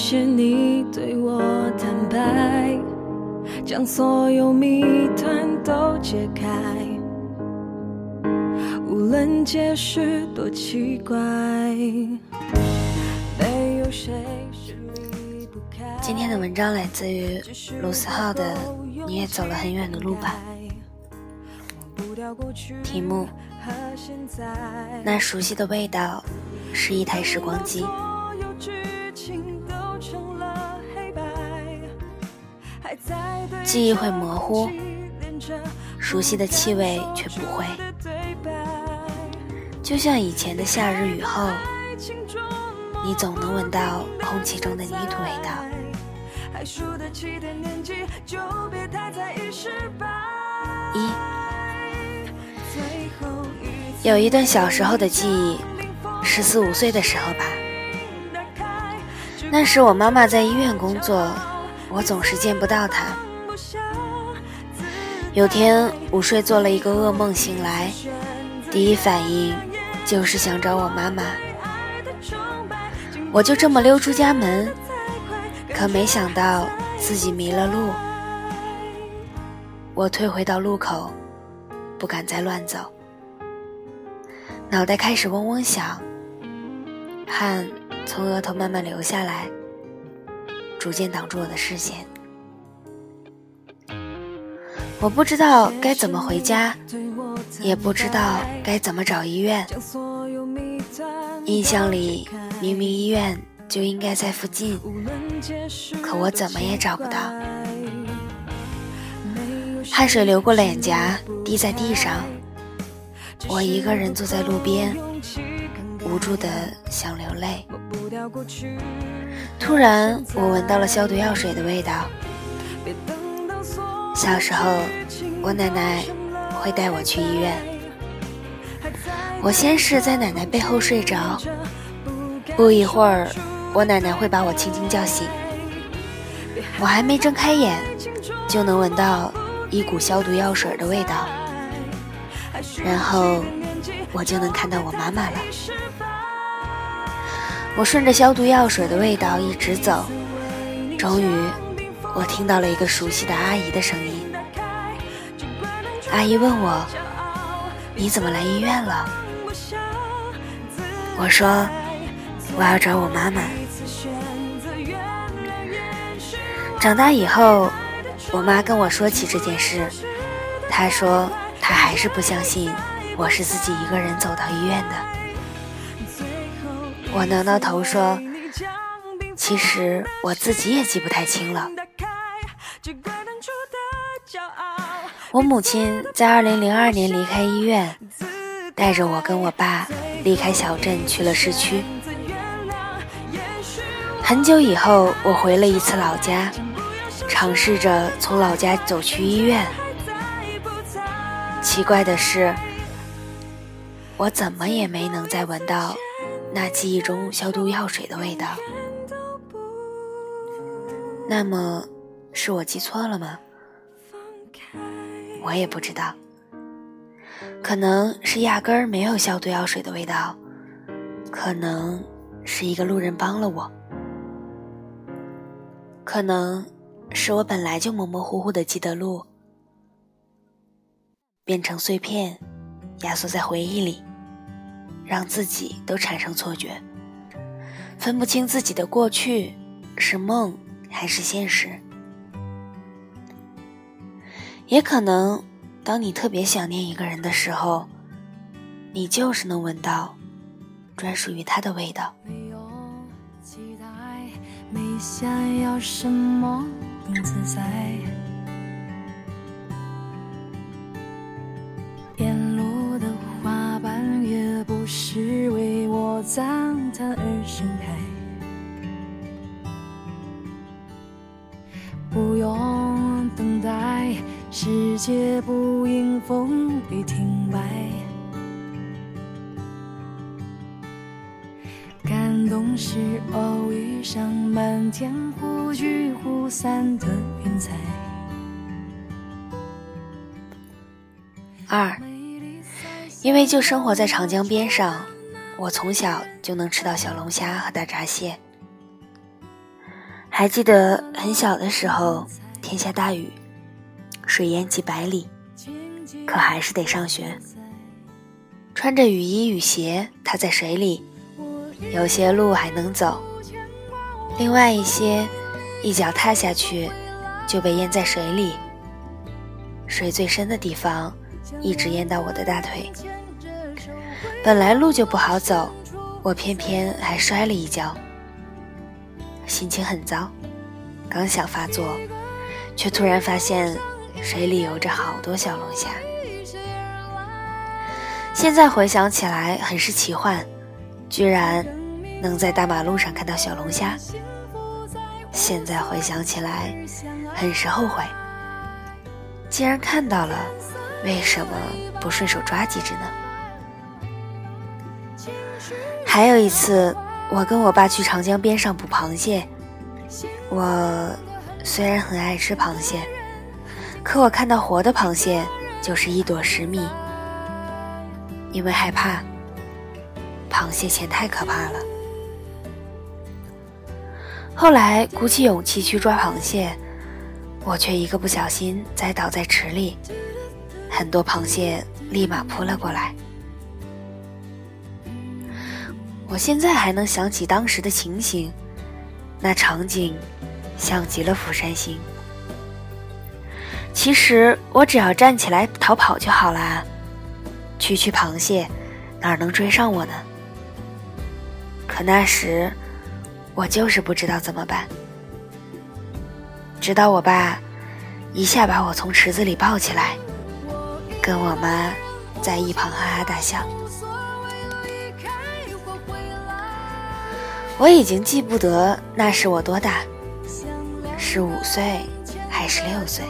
谢你对我坦白，将所有谜团都解开。无论解释多奇怪，没有谁是离不开。今天的文章来自于卢思浩的《你也走了很远的路吧》。题目：那熟悉的味道是一台时光机。记忆会模糊，熟悉的气味却不会。就像以前的夏日雨后，你总能闻到空气中的泥土味道。一，有一段小时候的记忆，十四五岁的时候吧。那时我妈妈在医院工作，我总是见不到她。有天午睡做了一个噩梦，醒来第一反应就是想找我妈妈。我就这么溜出家门，可没想到自己迷了路。我退回到路口，不敢再乱走，脑袋开始嗡嗡响，汗。从额头慢慢流下来，逐渐挡住我的视线。我不知道该怎么回家，也不知道该怎么找医院。印象里明明医院就应该在附近，可我怎么也找不到。汗水流过脸颊，滴在地上。我一个人坐在路边，无助的想流泪。突然，我闻到了消毒药水的味道。小时候，我奶奶会带我去医院。我先是在奶奶背后睡着，不一会儿，我奶奶会把我轻轻叫醒。我还没睁开眼，就能闻到一股消毒药水的味道，然后我就能看到我妈妈了。我顺着消毒药水的味道一直走，终于，我听到了一个熟悉的阿姨的声音。阿姨问我：“你怎么来医院了？”我说：“我要找我妈妈。”长大以后，我妈跟我说起这件事，她说她还是不相信我是自己一个人走到医院的。我挠挠头说：“其实我自己也记不太清了。”我母亲在2002年离开医院，带着我跟我爸离开小镇去了市区。很久以后，我回了一次老家，尝试着从老家走去医院。奇怪的是，我怎么也没能再闻到。那记忆中消毒药水的味道，那么是我记错了吗？我也不知道，可能是压根儿没有消毒药水的味道，可能是一个路人帮了我，可能是我本来就模模糊糊的记得路，变成碎片，压缩在回忆里。让自己都产生错觉，分不清自己的过去是梦还是现实。也可能，当你特别想念一个人的时候，你就是能闻到专属于他的味道。没有期待，没想要什么不自在。沿路的花瓣，也不是为我赞叹而盛开。界不因风雨停摆。感动是偶遇上满天忽聚忽散的云彩。二，因为就生活在长江边上。我从小就能吃到小龙虾和大闸蟹。还记得很小的时候，天下大雨，水淹几百里，可还是得上学。穿着雨衣雨鞋，踏在水里，有些路还能走，另外一些，一脚踏下去就被淹在水里。水最深的地方，一直淹到我的大腿。本来路就不好走，我偏偏还摔了一跤，心情很糟。刚想发作，却突然发现水里游着好多小龙虾。现在回想起来，很是奇幻，居然能在大马路上看到小龙虾。现在回想起来，很是后悔。既然看到了，为什么不顺手抓几只呢？还有一次，我跟我爸去长江边上捕螃蟹。我虽然很爱吃螃蟹，可我看到活的螃蟹就是一朵十米，因为害怕。螃蟹钳太可怕了。后来鼓起勇气去抓螃蟹，我却一个不小心栽倒在池里，很多螃蟹立马扑了过来。我现在还能想起当时的情形，那场景像极了《釜山行》。其实我只要站起来逃跑就好啦，区区螃蟹哪能追上我呢？可那时我就是不知道怎么办，直到我爸一下把我从池子里抱起来，跟我妈在一旁哈哈大笑。我已经记不得那时我多大，是五岁还是六岁，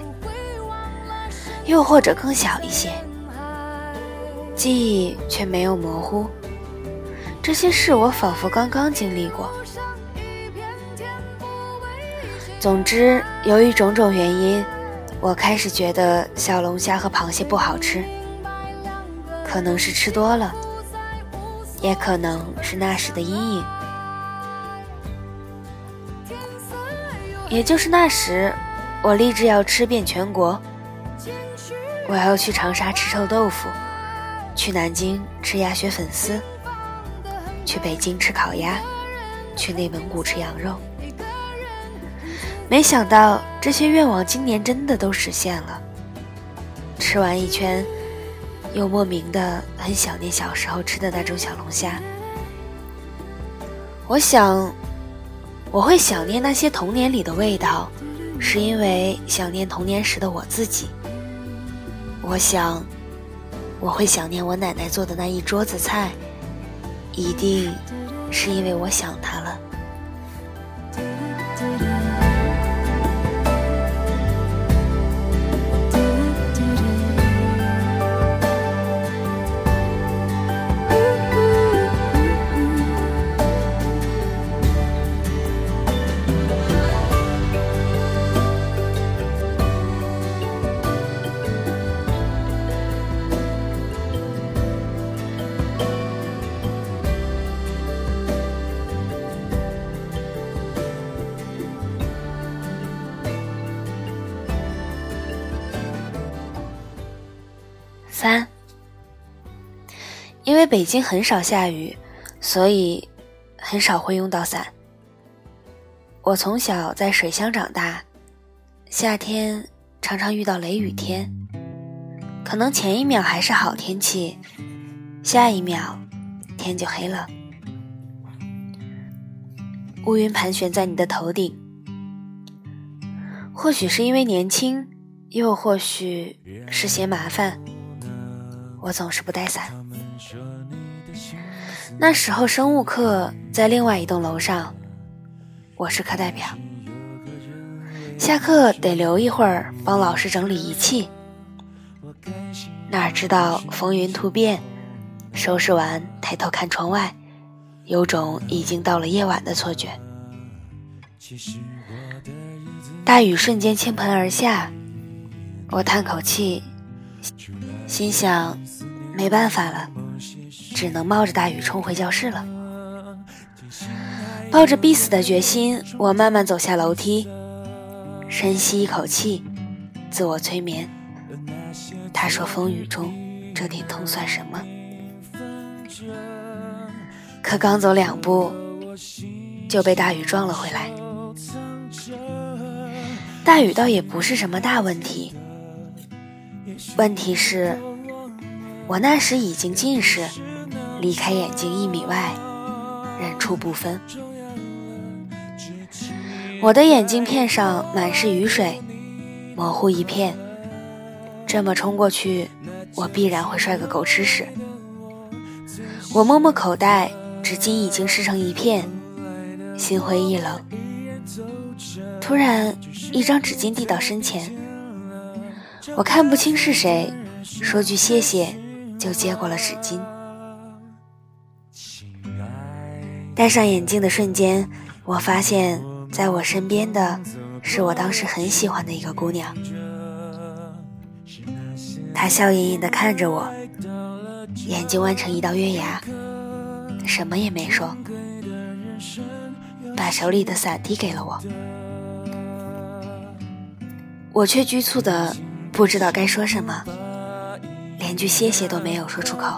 又或者更小一些，记忆却没有模糊。这些事我仿佛刚刚经历过。总之，由于种种原因，我开始觉得小龙虾和螃蟹不好吃，可能是吃多了，也可能是那时的阴影。也就是那时，我立志要吃遍全国。我要去长沙吃臭豆腐，去南京吃鸭血粉丝，去北京吃烤鸭，去内蒙古吃羊肉。没想到这些愿望今年真的都实现了。吃完一圈，又莫名的很想念小时候吃的那种小龙虾。我想。我会想念那些童年里的味道，是因为想念童年时的我自己。我想，我会想念我奶奶做的那一桌子菜，一定是因为我想因为北京很少下雨，所以很少会用到伞。我从小在水乡长大，夏天常常遇到雷雨天，可能前一秒还是好天气，下一秒天就黑了，乌云盘旋在你的头顶。或许是因为年轻，又或许是嫌麻烦。我总是不带伞。那时候生物课在另外一栋楼上，我是课代表。下课得留一会儿帮老师整理仪器。哪知道风云突变，收拾完抬头看窗外，有种已经到了夜晚的错觉。大雨瞬间倾盆而下，我叹口气。心想，没办法了，只能冒着大雨冲回教室了。抱着必死的决心，我慢慢走下楼梯，深吸一口气，自我催眠。他说：“风雨中这点痛算什么？”可刚走两步，就被大雨撞了回来。大雨倒也不是什么大问题，问题是，我那时已经近视，离开眼睛一米外，人畜不分。我的眼镜片上满是雨水，模糊一片。这么冲过去，我必然会摔个狗吃屎。我摸摸口袋，纸巾已经湿成一片，心灰意冷。突然，一张纸巾递到身前，我看不清是谁，说句谢谢，就接过了纸巾。戴上眼镜的瞬间，我发现在我身边的是我当时很喜欢的一个姑娘。她笑盈盈地看着我，眼睛弯成一道月牙，什么也没说，把手里的伞递给了我。我却局促的不知道该说什么，连句谢谢都没有说出口。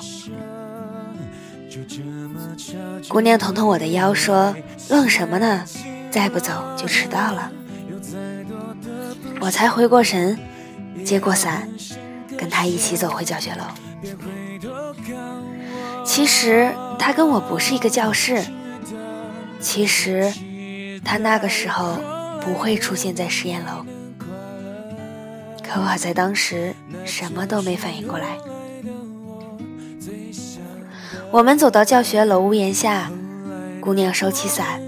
姑娘捅捅我的腰，说：“愣什么呢？再不走就迟到了。”我才回过神，接过伞。跟他一起走回教学楼。其实他跟我不是一个教室。其实他那个时候不会出现在实验楼。可我在当时什么都没反应过来。我们走到教学楼屋檐下，姑娘收起伞，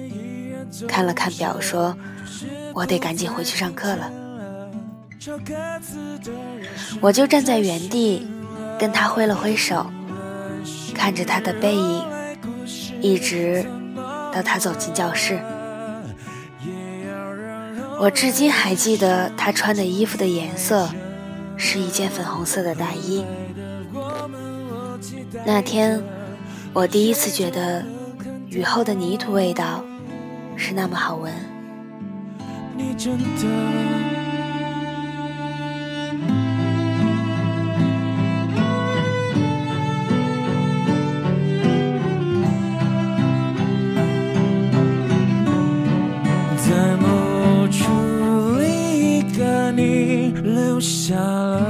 看了看表，说：“我得赶紧回去上课了。”我就站在原地，跟他挥了挥手，看着他的背影，一直到他走进教室。我至今还记得他穿的衣服的颜色，是一件粉红色的大衣。那天，我第一次觉得雨后的泥土味道是那么好闻。下了，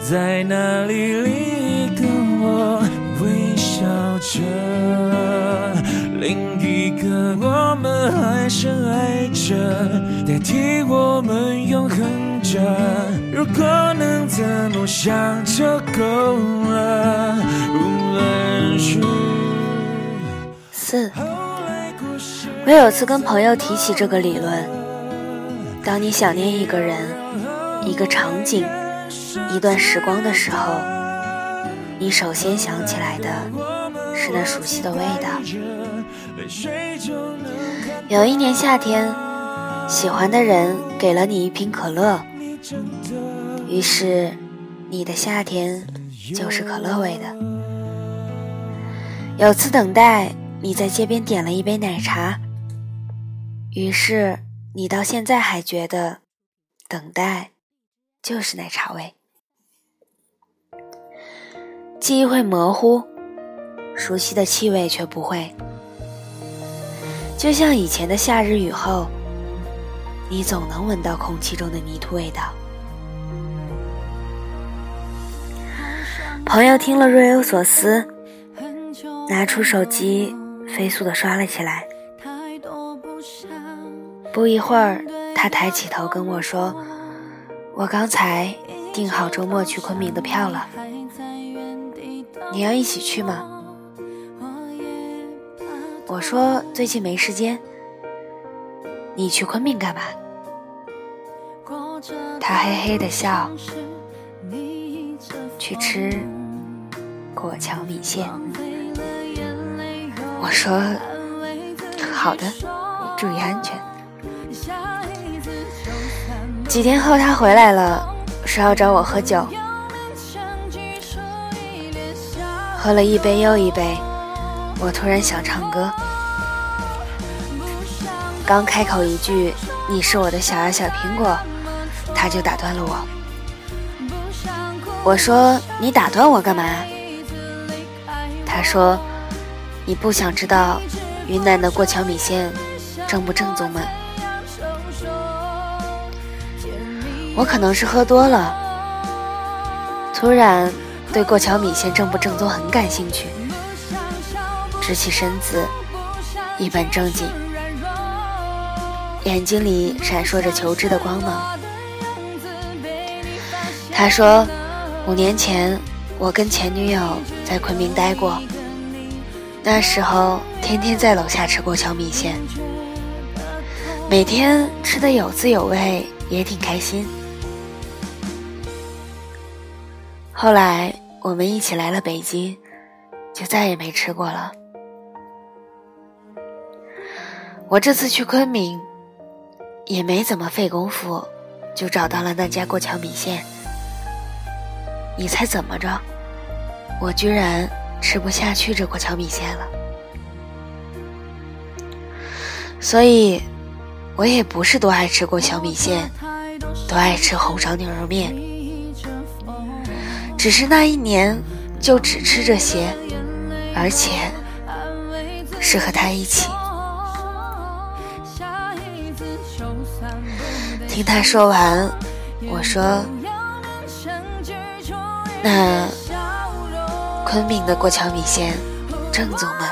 在哪里着？另一个我们还深爱着，代替我们永恒着。如果能这么想就够了。无论是四，我有次跟朋友提起这个理论，当你想念一个人。一个场景，一段时光的时候，你首先想起来的是那熟悉的味道。有一年夏天，喜欢的人给了你一瓶可乐，于是你的夏天就是可乐味的。有次等待，你在街边点了一杯奶茶，于是你到现在还觉得等待。就是奶茶味，记忆会模糊，熟悉的气味却不会。就像以前的夏日雨后，你总能闻到空气中的泥土味道。朋友听了若有所思，拿出手机飞速的刷了起来。不一会儿，他抬起头跟我说。我刚才订好周末去昆明的票了，你要一起去吗？我说最近没时间，你去昆明干嘛？他嘿嘿的笑，去吃过桥米线。我说好的，注意安全。几天后，他回来了，说要找我喝酒。喝了一杯又一杯，我突然想唱歌。刚开口一句“你是我的小呀小苹果”，他就打断了我。我说：“你打断我干嘛？”他说：“你不想知道云南的过桥米线正不正宗吗？”我可能是喝多了，突然对过桥米线正不正宗很感兴趣，直起身子，一本正经，眼睛里闪烁着求知的光芒。他说：“五年前，我跟前女友在昆明待过，那时候天天在楼下吃过桥米线，每天吃的有滋有味，也挺开心。”后来我们一起来了北京，就再也没吃过了。我这次去昆明，也没怎么费功夫，就找到了那家过桥米线。你猜怎么着？我居然吃不下去这过桥米线了。所以，我也不是多爱吃过桥米线，多爱吃红烧牛肉面。只是那一年，就只吃这些，而且是和他一起。听他说完，我说：“那昆明的过桥米线正宗吗？”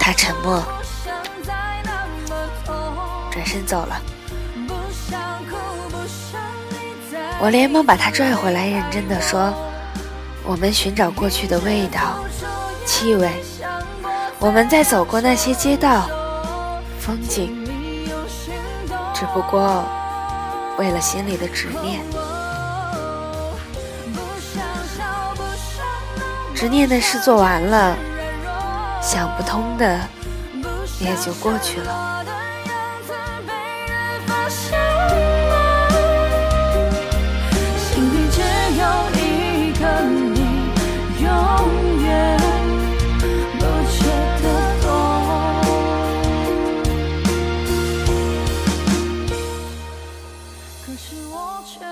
他沉默，转身走了。我连忙把他拽回来，认真的说：“我们寻找过去的味道、气味，我们在走过那些街道、风景，只不过为了心里的执念，执念的事做完了，想不通的也就过去了。”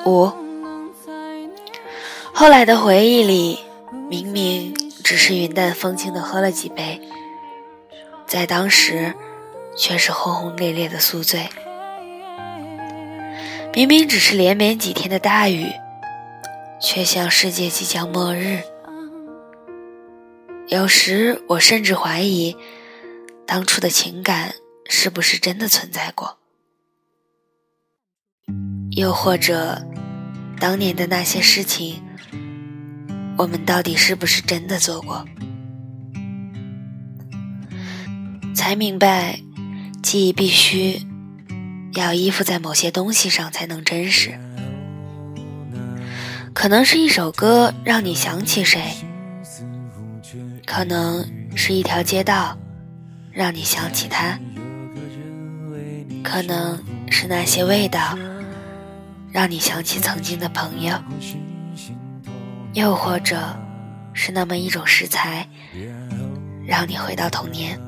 五，后来的回忆里，明明只是云淡风轻的喝了几杯，在当时却是轰轰烈烈的宿醉。明明只是连绵几天的大雨，却像世界即将末日。有时我甚至怀疑，当初的情感是不是真的存在过，又或者。当年的那些事情，我们到底是不是真的做过？才明白，记忆必须要依附在某些东西上才能真实。可能是一首歌让你想起谁，可能是一条街道让你想起他，可能是那些味道。让你想起曾经的朋友，又或者是那么一种食材，让你回到童年。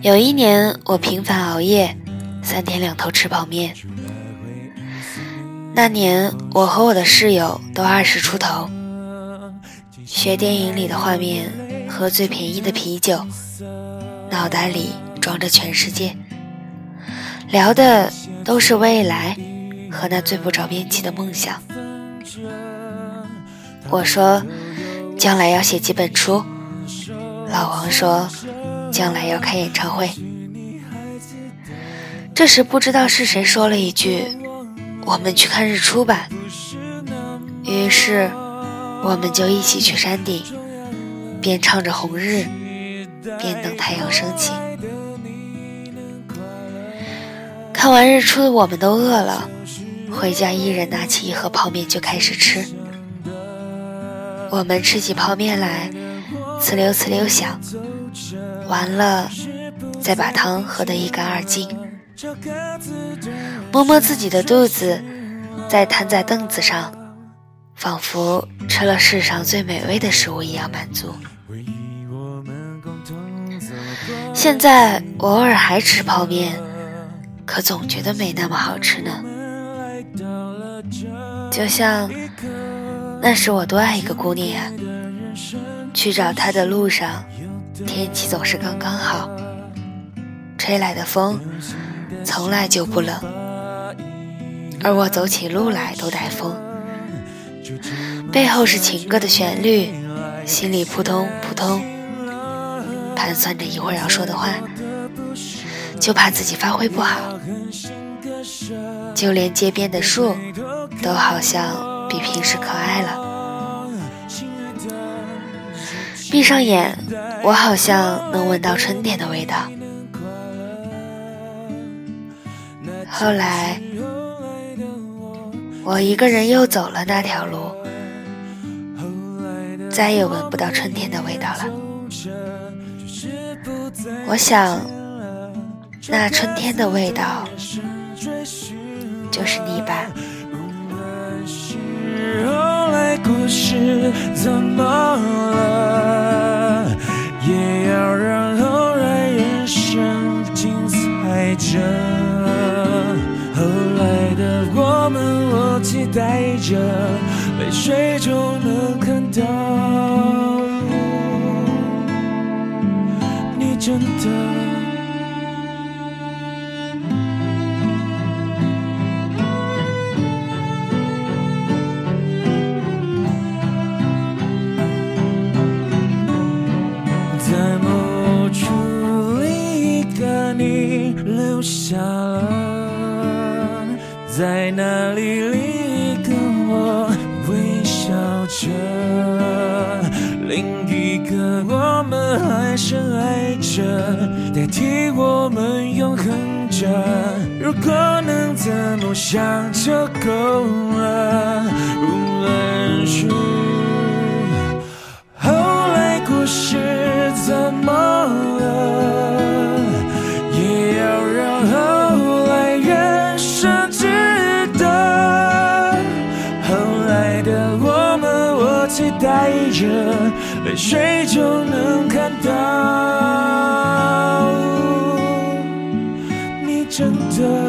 有一年，我频繁熬夜，三天两头吃泡面。那年，我和我的室友都二十出头，学电影里的画面，喝最便宜的啤酒，脑袋里装着全世界。聊的都是未来和那最不着边际的梦想。我说，将来要写几本书。老王说，将来要开演唱会。这时不知道是谁说了一句：“我们去看日出吧。”于是，我们就一起去山顶，边唱着红日，边等太阳升起。看完日出的我们都饿了，回家一人拿起一盒泡面就开始吃。我们吃起泡面来，呲溜呲溜响，完了再把汤喝得一干二净，摸摸自己的肚子，再瘫在凳子上，仿佛吃了世上最美味的食物一样满足。现在偶尔还吃泡面，可总觉得没那么好吃呢。就像那时我多爱一个姑娘呀，去找她的路上，天气总是刚刚好，吹来的风从来就不冷，而我走起路来都带风。背后是情歌的旋律，心里扑通扑通，盘算着一会儿要说的话，就怕自己发挥不好。就连街边的树，都好像比平时可爱了。闭上眼，我好像能闻到春天的味道。后来，我一个人又走了那条路，再也闻不到春天的味道了。我想，那春天的味道。就是你吧。后来故事怎么了？也要让后来人生精彩着。后来的我们，我期待着，泪水中能看到你真的。了，在那里里跟我微笑着，另一个我们还深爱着，代替我们永恒着。如果能怎么想就够了，无论是到，你真的